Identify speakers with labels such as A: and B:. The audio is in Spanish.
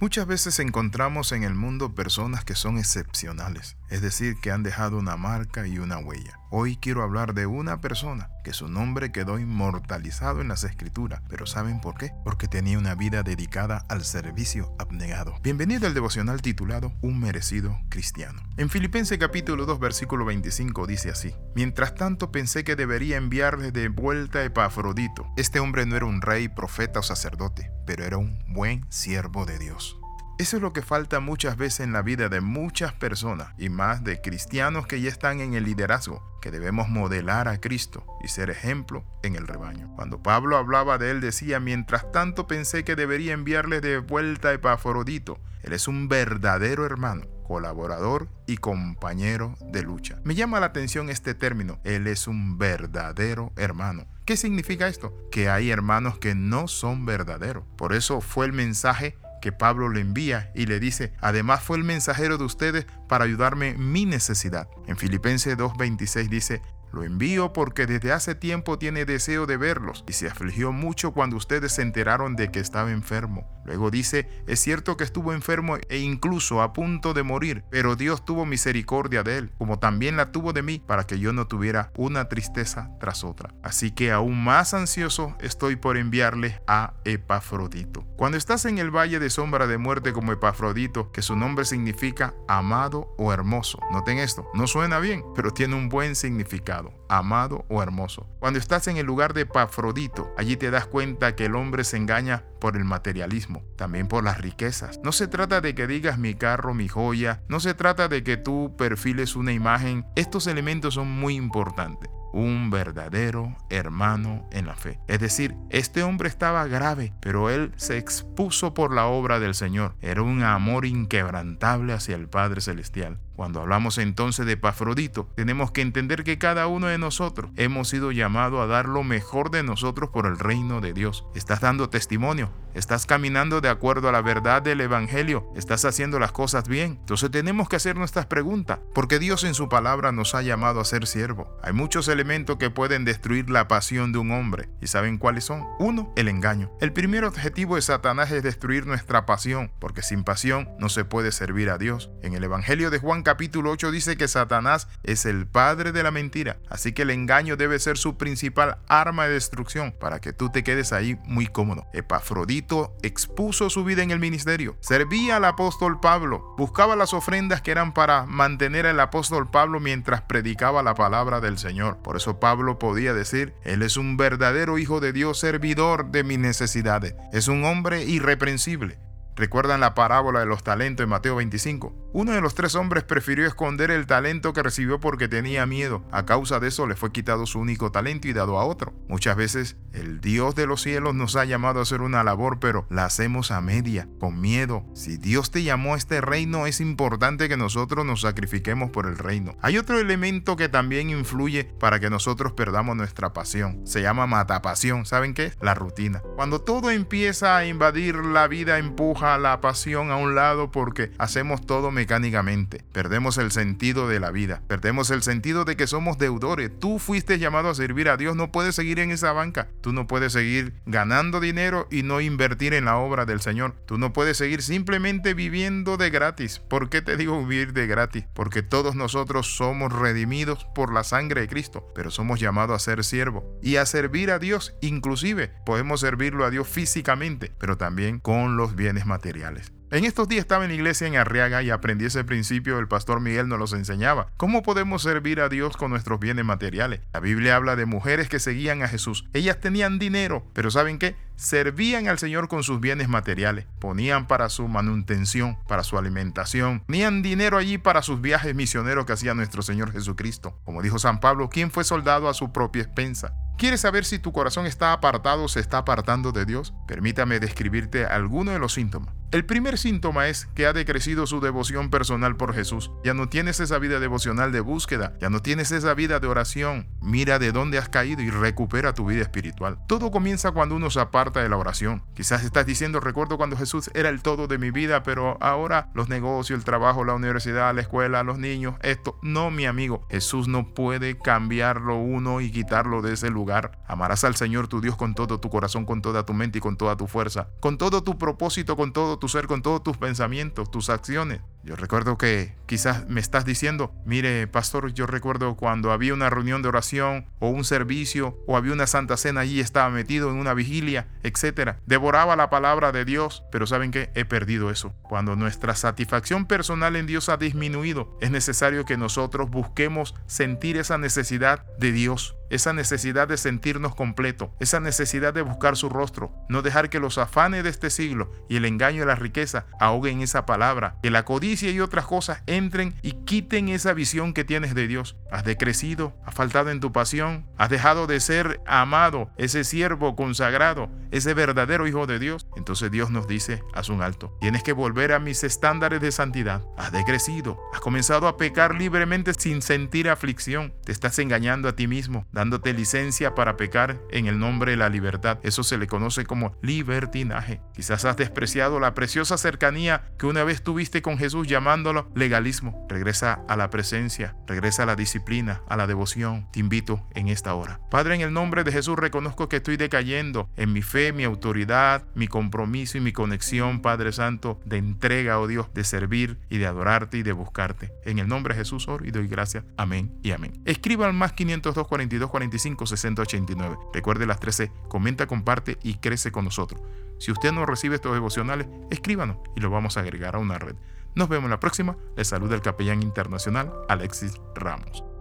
A: Muchas veces encontramos en el mundo personas que son excepcionales, es decir, que han dejado una marca y una huella. Hoy quiero hablar de una persona que su nombre quedó inmortalizado en las escrituras, pero ¿saben por qué? Porque tenía una vida dedicada al servicio abnegado. Bienvenido al devocional titulado Un merecido cristiano. En Filipenses capítulo 2 versículo 25 dice así: Mientras tanto pensé que debería enviarle de vuelta a Epafrodito. Este hombre no era un rey, profeta o sacerdote, pero era un buen siervo de Dios. Eso es lo que falta muchas veces en la vida de muchas personas y más de cristianos que ya están en el liderazgo, que debemos modelar a Cristo y ser ejemplo en el rebaño. Cuando Pablo hablaba de él decía, mientras tanto pensé que debería enviarle de vuelta a Epafrodito. Él es un verdadero hermano, colaborador y compañero de lucha. Me llama la atención este término, él es un verdadero hermano. ¿Qué significa esto? Que hay hermanos que no son verdaderos. Por eso fue el mensaje que Pablo le envía y le dice, además fue el mensajero de ustedes para ayudarme mi necesidad. En Filipenses 2.26 dice, lo envío porque desde hace tiempo tiene deseo de verlos y se afligió mucho cuando ustedes se enteraron de que estaba enfermo. Luego dice, es cierto que estuvo enfermo e incluso a punto de morir, pero Dios tuvo misericordia de él, como también la tuvo de mí, para que yo no tuviera una tristeza tras otra. Así que aún más ansioso estoy por enviarle a Epafrodito. Cuando estás en el valle de sombra de muerte como Epafrodito, que su nombre significa amado o hermoso, noten esto, no suena bien, pero tiene un buen significado amado o hermoso. Cuando estás en el lugar de Pafrodito, allí te das cuenta que el hombre se engaña por el materialismo, también por las riquezas. No se trata de que digas mi carro, mi joya, no se trata de que tú perfiles una imagen. Estos elementos son muy importantes un verdadero hermano en la fe. Es decir, este hombre estaba grave, pero él se expuso por la obra del Señor. Era un amor inquebrantable hacia el Padre Celestial. Cuando hablamos entonces de Pafrodito, tenemos que entender que cada uno de nosotros hemos sido llamados a dar lo mejor de nosotros por el reino de Dios. Estás dando testimonio, estás caminando de acuerdo a la verdad del Evangelio, estás haciendo las cosas bien. Entonces tenemos que hacer nuestras preguntas, porque Dios en su palabra nos ha llamado a ser siervo. Hay muchos elementos que pueden destruir la pasión de un hombre. ¿Y saben cuáles son? Uno, el engaño. El primer objetivo de Satanás es destruir nuestra pasión, porque sin pasión no se puede servir a Dios. En el Evangelio de Juan capítulo 8 dice que Satanás es el padre de la mentira, así que el engaño debe ser su principal arma de destrucción para que tú te quedes ahí muy cómodo. Epafrodito expuso su vida en el ministerio, servía al apóstol Pablo, buscaba las ofrendas que eran para mantener al apóstol Pablo mientras predicaba la palabra del Señor. Por eso Pablo podía decir, Él es un verdadero hijo de Dios, servidor de mis necesidades, es un hombre irreprensible. ¿Recuerdan la parábola de los talentos en Mateo 25? Uno de los tres hombres prefirió esconder el talento que recibió porque tenía miedo. A causa de eso le fue quitado su único talento y dado a otro. Muchas veces el Dios de los cielos nos ha llamado a hacer una labor, pero la hacemos a media, con miedo. Si Dios te llamó a este reino, es importante que nosotros nos sacrifiquemos por el reino. Hay otro elemento que también influye para que nosotros perdamos nuestra pasión. Se llama matapasión. ¿Saben qué? La rutina. Cuando todo empieza a invadir la vida, empuja la pasión a un lado porque hacemos todo mecánicamente. Perdemos el sentido de la vida. Perdemos el sentido de que somos deudores. Tú fuiste llamado a servir a Dios. No puedes seguir en esa banca. Tú no puedes seguir ganando dinero y no invertir en la obra del Señor. Tú no puedes seguir simplemente viviendo de gratis. ¿Por qué te digo vivir de gratis? Porque todos nosotros somos redimidos por la sangre de Cristo, pero somos llamados a ser siervos y a servir a Dios. Inclusive podemos servirlo a Dios físicamente, pero también con los bienes materiales. En estos días estaba en la iglesia en Arriaga y aprendí ese principio, el pastor Miguel nos los enseñaba. ¿Cómo podemos servir a Dios con nuestros bienes materiales? La Biblia habla de mujeres que seguían a Jesús. Ellas tenían dinero, pero ¿saben qué? servían al Señor con sus bienes materiales, ponían para su manutención, para su alimentación, ponían dinero allí para sus viajes misioneros que hacía nuestro Señor Jesucristo. Como dijo San Pablo, ¿quién fue soldado a su propia expensa? ¿Quieres saber si tu corazón está apartado o se está apartando de Dios? Permítame describirte algunos de los síntomas. El primer síntoma es que ha decrecido su devoción personal por Jesús. Ya no tienes esa vida devocional de búsqueda, ya no tienes esa vida de oración. Mira de dónde has caído y recupera tu vida espiritual. Todo comienza cuando uno se aparta de la oración. Quizás estás diciendo, recuerdo cuando Jesús era el todo de mi vida, pero ahora los negocios, el trabajo, la universidad, la escuela, los niños, esto. No, mi amigo, Jesús no puede cambiarlo uno y quitarlo de ese lugar Amarás al Señor tu Dios con todo tu corazón, con toda tu mente y con toda tu fuerza, con todo tu propósito, con todo tu tu ser, con todos tus pensamientos, tus acciones. Yo recuerdo que quizás me estás diciendo, mire, pastor, yo recuerdo cuando había una reunión de oración o un servicio o había una santa cena allí, estaba metido en una vigilia, etcétera. Devoraba la palabra de Dios, pero ¿saben qué? He perdido eso. Cuando nuestra satisfacción personal en Dios ha disminuido, es necesario que nosotros busquemos sentir esa necesidad de Dios esa necesidad de sentirnos completo, esa necesidad de buscar su rostro, no dejar que los afanes de este siglo y el engaño de la riqueza ahoguen esa palabra, que la codicia y otras cosas entren y quiten esa visión que tienes de Dios. Has decrecido, has faltado en tu pasión, has dejado de ser amado, ese siervo consagrado, ese verdadero hijo de Dios. Entonces Dios nos dice, haz un alto, tienes que volver a mis estándares de santidad. Has decrecido, has comenzado a pecar libremente sin sentir aflicción, te estás engañando a ti mismo, dándote licencia para pecar en el nombre de la libertad. Eso se le conoce como libertinaje. Quizás has despreciado la preciosa cercanía que una vez tuviste con Jesús llamándolo legalismo. Regresa a la presencia, regresa a la disciplina, a la devoción. Te invito en esta hora. Padre, en el nombre de Jesús reconozco que estoy decayendo en mi fe, mi autoridad, mi compromiso y mi conexión, Padre Santo, de entrega, oh Dios, de servir y de adorarte y de buscarte. En el nombre de Jesús oro y doy gracias. Amén y amén. Escriba al más 502 42 45 60 89. Recuerde las 13, comenta, comparte y crece con nosotros. Si usted no recibe estos devocionales, escríbanos y lo vamos a agregar a una red. Nos vemos la próxima. Les saluda el capellán internacional Alexis Ramos.